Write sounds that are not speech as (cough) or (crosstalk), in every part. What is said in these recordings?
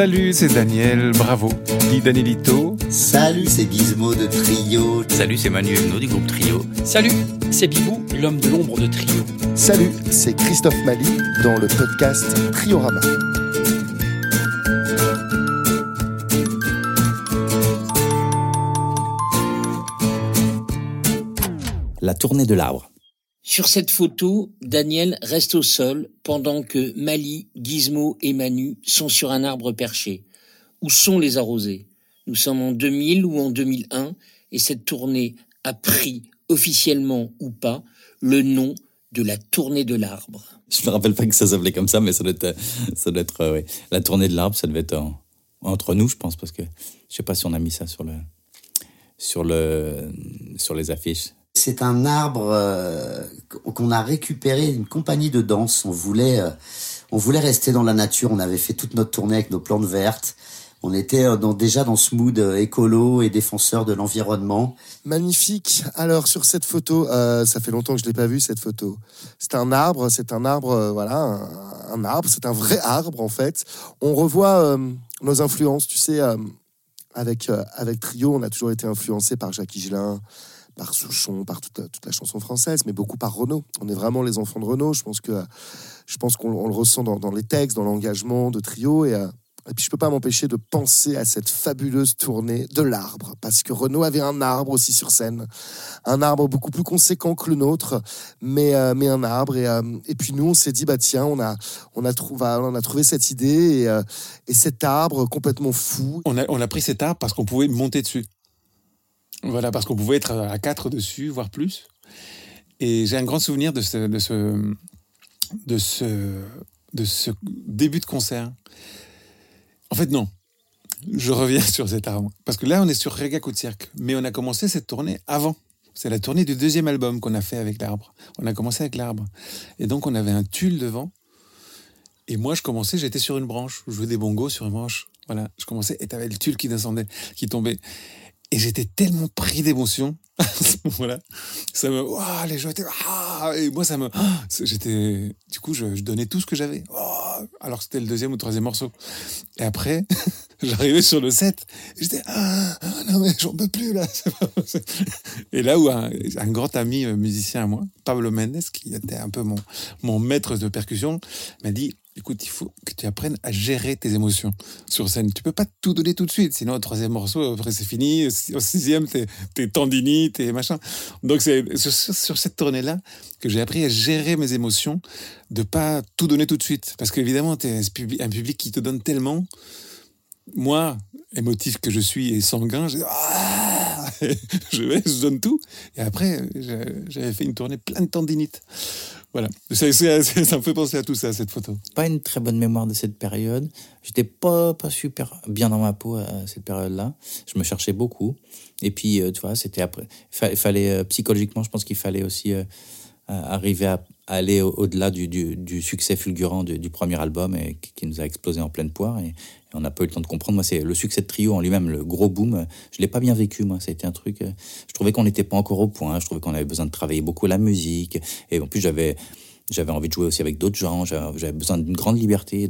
Salut, c'est Daniel, bravo. Dis Danielito. Salut, c'est Gizmo de Trio. Salut, c'est Manu Huguenot du groupe Trio. Salut, c'est Bibou, l'homme de l'ombre de Trio. Salut, c'est Christophe Mali dans le podcast Triorama. La tournée de l'arbre. Sur cette photo, Daniel reste au sol pendant que Mali, Gizmo et Manu sont sur un arbre perché. Où sont les arrosés? Nous sommes en 2000 ou en 2001 et cette tournée a pris, officiellement ou pas, le nom de la tournée de l'arbre. Je me rappelle pas que ça s'appelait comme ça, mais ça doit être, ça doit être euh, la tournée de l'arbre, ça devait être entre nous, je pense, parce que je sais pas si on a mis ça sur le, sur le, sur les affiches. C'est un arbre euh, qu'on a récupéré d'une compagnie de danse. On voulait, euh, on voulait rester dans la nature. On avait fait toute notre tournée avec nos plantes vertes. On était euh, déjà dans ce mood écolo et défenseur de l'environnement. Magnifique. Alors sur cette photo, ça fait longtemps que je l'ai pas vu cette photo. C'est un arbre, c'est un arbre, voilà, un, arbre, c'est un vrai arbre en fait. On revoit nos influences, tu sais. avec, avec Trio, on a toujours été influencé par Jacques Higelin, par Souchon, par toute la, chanson française, mais beaucoup par Renaud. On est vraiment les enfants de Renaud. Je pense que je pense qu'on le ressent dans, les textes, dans l'engagement de Trio et euh, et puis je peux pas m'empêcher de penser à cette fabuleuse tournée de l'arbre, parce que Renaud avait un arbre aussi sur scène, un arbre beaucoup plus conséquent que le nôtre, mais, euh, mais un arbre. Et, euh, et puis nous, on s'est dit, bah tiens, on a, on a, trouvé, on a trouvé cette idée et, et cet arbre complètement fou. On a, on a pris cet arbre parce qu'on pouvait monter dessus. Voilà, parce qu'on pouvait être à quatre dessus, voire plus. Et j'ai un grand souvenir de ce, de ce, de ce, de ce début de concert. En fait, non. Je reviens (laughs) sur cet arbre. Parce que là, on est sur Rega Coup de Cirque. Mais on a commencé cette tournée avant. C'est la tournée du deuxième album qu'on a fait avec l'arbre. On a commencé avec l'arbre. Et donc, on avait un tulle devant. Et moi, je commençais, j'étais sur une branche. Je jouais des bongos sur une branche. Voilà, je commençais et t'avais le tulle qui descendait, qui tombait. Et j'étais tellement pris d'émotion (laughs) à ce moment-là. Ça me, les gens étaient, ah, et moi ça me, (gasps) j'étais, du coup, je, donnais tout ce que j'avais. Oh, alors c'était le deuxième ou troisième morceau. Et après, (laughs) j'arrivais sur le set, et j'étais, ah, non mais j'en peux plus là. (laughs) et là où un, un, grand ami euh, musicien à moi, Pablo Mendes, qui était un peu mon, mon maître de percussion, m'a dit, écoute, il faut que tu apprennes à gérer tes émotions sur scène. Tu peux pas tout donner tout de suite, sinon au troisième morceau, après c'est fini. Au sixième, t'es, es tendinite et machin. Donc c'est sur, cette tournée-là que j'ai appris à gérer mes émotions, de pas tout donner tout de suite. Parce qu'évidemment, tu es un public qui te donne tellement. Moi, émotif que je suis et sanguin, je, ah (laughs) je, vais, je donne tout. Et après, j'avais fait une tournée plein de tendinite. Voilà, ça, me fait penser à tout ça, cette photo. Pas une très bonne mémoire de cette période. J'étais pas, pas super bien dans ma peau à cette période-là. Je me cherchais beaucoup. Et puis, euh, tu vois, c'était après. Il fallait, euh, psychologiquement, je pense qu'il fallait aussi euh, arriver à, aller au-delà du, du, succès fulgurant du, premier album et qui nous a explosé en pleine poire. Et, on n'a pas eu le temps de comprendre. Moi, c'est le succès de Trio en lui-même, le gros boom. Je l'ai pas bien vécu, moi. Ça un truc. Euh, je trouvais qu'on n'était pas encore au point. Je trouvais qu'on avait besoin de travailler beaucoup la musique. Et en plus, j'avais j'avais envie de jouer aussi avec d'autres gens. J'avais besoin d'une grande liberté.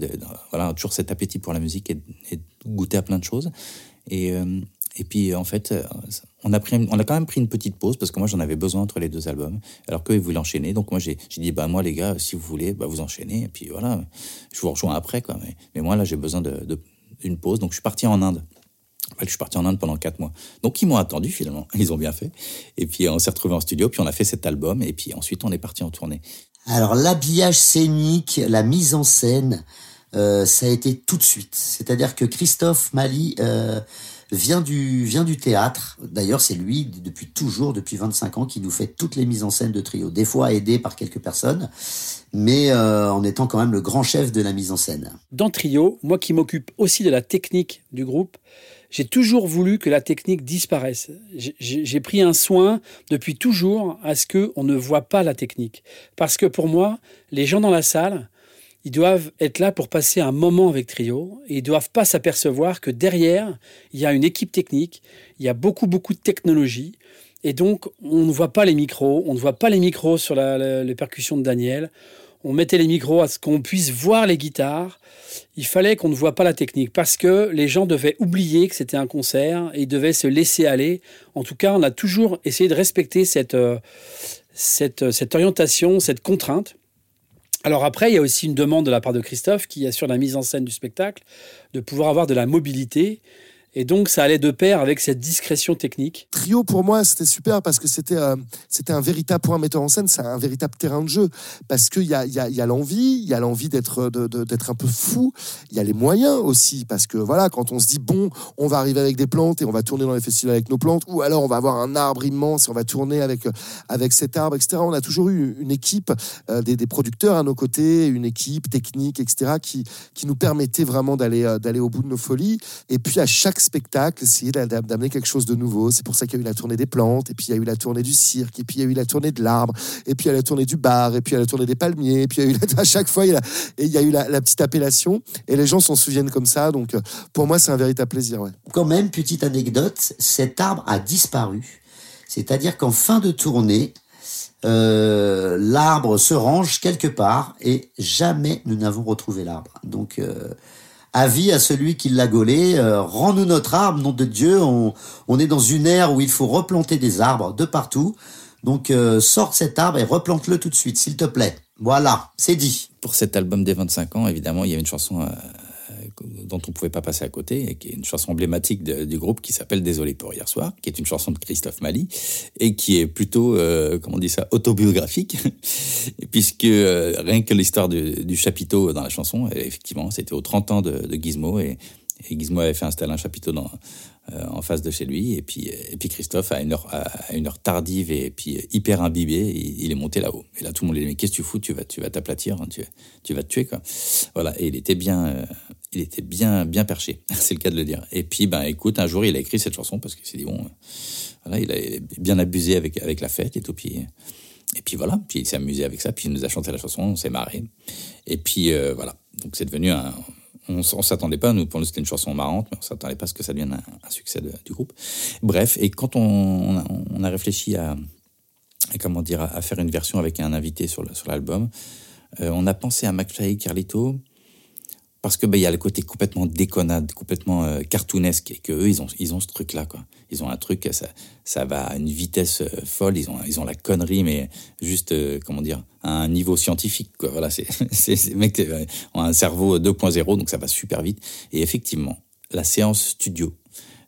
Voilà, toujours cet appétit pour la musique et, goûter à plein de choses. Et, euh, et puis, en fait, euh, on a, pris, on a quand même pris une petite pause parce que moi, j'en avais besoin entre les deux albums. Alors qu'eux, ils voulaient enchaîner. Donc, moi, j'ai dit, bah, moi, les gars, si vous voulez, bah, vous enchaînez. Et puis, voilà, je vous rejoins après, quoi. Mais, mais moi, là, j'ai besoin d'une de, pause. Donc, je suis parti en Inde. je suis parti en Inde pendant quatre mois. Donc, ils m'ont attendu, finalement. (laughs) Ils ont bien fait. Et puis, on s'est retrouvés en studio. Puis, on a fait cet album. Et puis, ensuite, on est parti en tournée. Alors, l'habillage scénique, la mise en scène, euh, ça a été tout de suite. C'est-à-dire que Christophe Mali... Euh, vient du, vient du théâtre. D'ailleurs, c'est lui, depuis toujours, depuis 25 ans, qui nous fait toutes les mises en scène de trio. Des fois aidé par quelques personnes, mais euh, en étant quand même le grand chef de la mise en scène. Dans Trio, moi qui m'occupe aussi de la technique du groupe, j'ai toujours voulu que la technique disparaisse. J'ai pris un soin depuis toujours à ce qu'on ne voit pas la technique. Parce que pour moi, les gens dans la salle, ils doivent être là pour passer un moment avec Trio et ils doivent pas s'apercevoir que derrière, il y a une équipe technique, il y a beaucoup, beaucoup de technologie. Et donc, on ne voit pas les micros, on ne voit pas les micros sur les percussions de Daniel, on mettait les micros à ce qu'on puisse voir les guitares. Il fallait qu'on ne voit pas la technique parce que les gens devaient oublier que c'était un concert et ils devaient se laisser aller. En tout cas, on a toujours essayé de respecter cette, euh, cette orientation, cette contrainte. Alors après, il y a aussi une demande de la part de Christophe qui assure la mise en scène du spectacle, de pouvoir avoir de la mobilité. Et donc, ça allait de pair avec cette discrétion technique. Trio, pour moi, c'était super parce que c'était euh, un véritable point metteur en scène, c'est un véritable terrain de jeu. Parce qu'il y a, y a, y a l'envie, il y a l'envie d'être de, un peu fou. Il y a les moyens aussi. Parce que voilà, quand on se dit, bon, on va arriver avec des plantes et on va tourner dans les festivals avec nos plantes, ou alors on va avoir un arbre immense et on va tourner avec, euh, avec cet arbre, etc. On a toujours eu une équipe, euh, des, producteurs à nos côtés, une équipe technique, etc., qui, qui nous permettait vraiment d'aller d'aller au bout de nos folies. Et puis à chaque spectacle, essayer d'a- d'a- d'amener quelque chose de nouveau. C'est pour ça qu'il y a eu la tournée des plantes, et puis il y a eu la tournée du cirque, et puis il y a eu la tournée de l'arbre, et puis il y a la tournée du bar, et puis il y a la tournée des palmiers, et puis il a eu (laughs) à chaque fois il y a, eu la, la petite appellation, et les gens s'en souviennent comme ça. Donc euh, pour moi, c'est un véritable plaisir. Ouais. Quand même, petite anecdote, cet arbre a disparu. C'est-à-dire qu'en fin de tournée, euh, l'arbre se range quelque part et jamais nous n'avons retrouvé l'arbre. Donc, euh, avis à celui qui l'a gaulé, euh, rends-nous notre arbre, nom de Dieu. On, est dans une ère où il faut replanter des arbres de partout. Donc, euh, sors cet arbre et replante-le tout de suite, s'il te plaît. Voilà, c'est dit. Pour cet album des 25 ans, évidemment, il y a une chanson euh, dont on pouvait pas passer à côté, et qui est une chanson emblématique du groupe qui s'appelle Désolé pour hier soir, qui est une chanson de Christophe Mali, et qui est plutôt, euh, comment on dit ça, autobiographique, (laughs) puisque euh, rien que l'histoire du, chapiteau dans la chanson, effectivement, c'était aux 30 ans de, Gizmo, et, Gizmo avait fait installer un chapiteau euh, en face de chez lui, et puis, et puis Christophe, à une heure, à une heure tardive et puis hyper imbibé, il, est monté là-haut. Et là, tout le monde lui dit, mais qu'est-ce que tu fous, tu vas, tu vas t'aplatir, hein, tu, tu vas te tuer, quoi. Voilà, et il était bien, il était bien, bien perché, (laughs) c'est le cas de le dire. Et puis, ben, écoute, un jour, il a écrit cette chanson parce qu'il s'est dit, bon, euh, voilà, il a bien abusé avec, avec la fête et tout, puis, et puis voilà, puis il s'est amusé avec ça, puis il nous a chanté la chanson, on s'est marré. Et puis euh, voilà, donc c'est devenu un. On, on s'attendait pas, nous, pour nous, c'était une chanson marrante, mais on s'attendait pas à ce que ça devienne un, succès du groupe. Bref, et quand on, a, réfléchi à, comment dire, à, faire une version avec un invité sur le- sur l'album, euh, on a pensé à McFly et Carlito parce que ben, il y a le côté complètement déconnade, complètement euh, cartoonesque et que eux ils ont ils ont ce truc là quoi. Ils ont un truc ça ça va à une vitesse euh, folle, ils ont ils ont la connerie mais juste euh, comment dire à un niveau scientifique quoi. Voilà, c'est (laughs) ces mecs ont un cerveau 2.0 donc ça va super vite et effectivement, la séance studio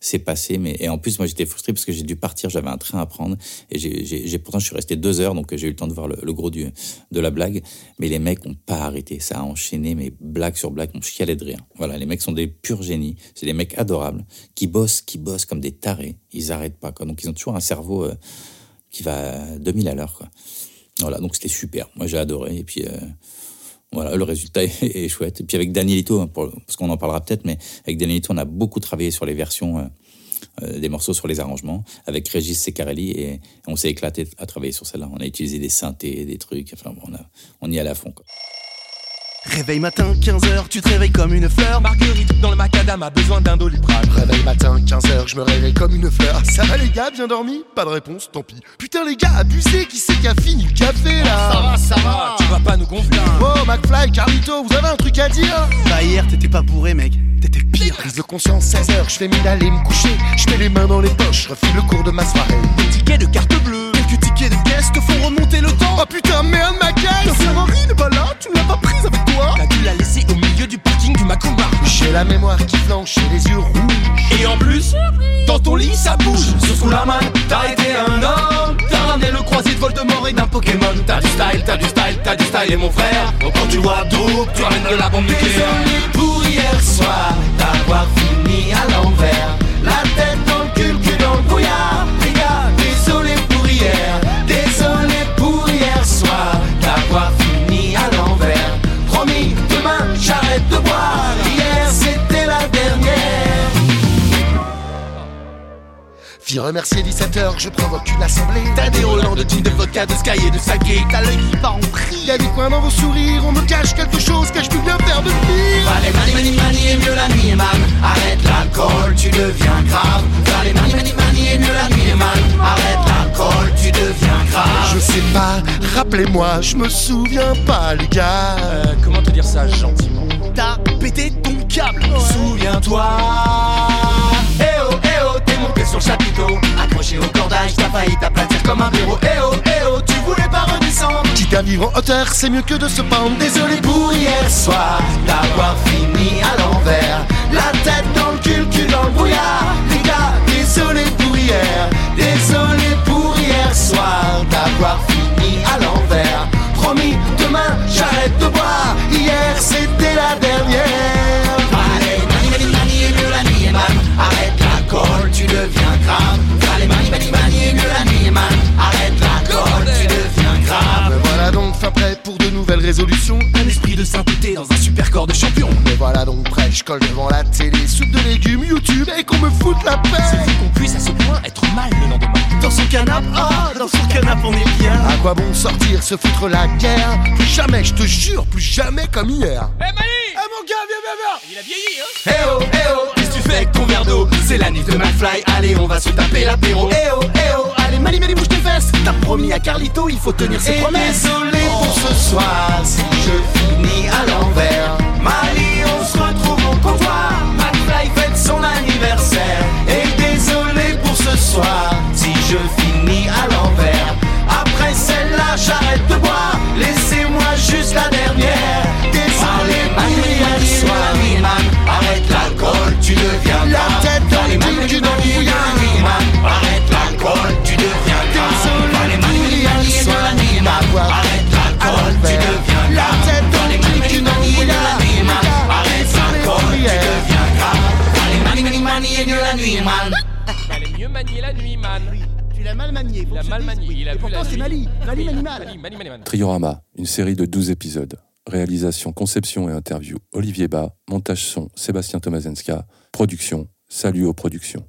c'est passé, mais et en plus moi j'étais frustré parce que j'ai dû partir, j'avais un train à prendre et j'ai, pourtant je suis resté deux heures donc j'ai eu le temps de voir le, gros du, de la blague, mais les mecs ont pas arrêté, ça a enchaîné mais blague sur blague, on chialait de rire. Voilà, les mecs sont des purs génies, c'est des mecs adorables qui bossent, qui bossent comme des tarés, ils arrêtent pas quoi, donc ils ont toujours un cerveau euh, qui va à 2000 à l'heure. Voilà, donc c'était super, moi j'ai adoré et puis euh, voilà, le résultat est, (laughs) est chouette. Et puis avec Danielito, hein, pour- parce qu'on en parlera peut-être, mais avec Danielito, on a beaucoup travaillé sur les versions euh, euh, des morceaux, sur les arrangements, avec Régis Secarelli, et on s'est éclaté à travailler sur celle-là. On a utilisé des synthés, des trucs, enfin, bon, on, a, on y allait à fond. Quoi. Réveil matin, 15h, tu te réveilles comme une fleur. Marguerite dans le macadam a besoin d'un doliprane. Réveil matin, 15h, je me réveille comme une fleur. Ça va les gars, bien dormi? Pas de réponse, tant pis. Putain les gars, abusé, qui c'est qui a fini le café là? Ça va, ça va, Carlito, vous avez un truc à dire Bah hier, t'étais pas bourré, mec. T'étais pire. Prise de conscience, 16h, je fais mine d'aller me coucher. Je mets les mains dans les poches, refile le cours de ma soirée. Des tickets de carte bleue. Quelques tickets de caisse te font remonter le temps. Oh putain, merde, ma Ta caisse Ferrari n'est pas là, tu ne l'as pas prise avec toi. T'as dû la laisser au milieu du parking du Macumba. J'ai la mémoire qui flanche et les yeux rouges. Et en plus, dans ton lit ça bouge. Sur sous la main, t'as été Voldemort et d'un Pokémon. T'as du style, t'as du style, t'as du style. Et mon frère, quand tu vois tout, tu ramènes de la bombe nucléaire. Pour hier soir, d'avoir fini à l'envers. La tête dans le cul, cul dans le brouillard. Les gars, désolé pour hier. Désolé pour hier soir, d'avoir fini à l'envers. Promis, demain j'arrête de boire. Fille remercier 17h, je provoque une assemblée. T'as des Roland de gin, de vodka, de sky et de saké. T'as l'œil qui part en Il y a des coins dans vos sourires, on me cache quelque chose que je peux bien faire de pire. Allez, mani, mani, mani, et mieux la nuit est mal. Arrête l'alcool, tu deviens grave. Allez, mani, mani, mani, et mieux la nuit est mal. Arrête l'alcool, tu deviens grave. Je sais pas, rap Rappelez-moi, je me souviens pas, les gars. Euh, comment te dire ça gentiment? T'as pété ton câble Souviens-toi sur chapiteau Accroché au cordage, t'as failli t'aplatir comme un bureau Eh oh, eh oh, tu voulais pas redescendre Quitte à vivre en hauteur, c'est mieux que de se pendre. Désolé pour hier soir d'avoir fini à l'envers. La tête dans le cul, cul dans le brouillard. Les gars, désolé pour hier. Désolé pour hier soir d'avoir fini à l'envers. Promis, demain j'arrête de boire. Hier c'était dans un super corps de champion. Me voilà donc prêt, je colle devant la télé, soupe de légumes, YouTube, et qu'on me foute la paix. C'est qu'on puisse à ce point être mal le lendemain. Dans son canapé, ah, dans son canapé on est bien. À quoi bon sortir, se foutre la guerre? Plus jamais, je te jure, plus jamais comme hier. Eh mon gars, viens, viens, viens Il a vieilli, hein Eh oh, eh oh, qu'est-ce que tu fais avec ton verre d'eau? C'est la nuit de McFly, allez, on va se taper l'apéro. Eh oh, eh oh, allez, Mali, Mali, bouge tes fesses T'as promis à Carlito, il faut tenir ses promesses. désolé pour ce soir, si je finis à l'envers. Mali, on se retrouve au comptoir. McFly fête son anniversaire. Tu l'as mal manié. Il a mal manié. Il a Et vu pourtant, la c'est nuit. Mali. Mali, Oui, Mali, mal. Mali, Mali, Mali, man. Triorama, une série de 12 épisodes. Réalisation, conception et interview Olivier Bas. Montage son Sébastien Tomazenska. Production Salut aux productions.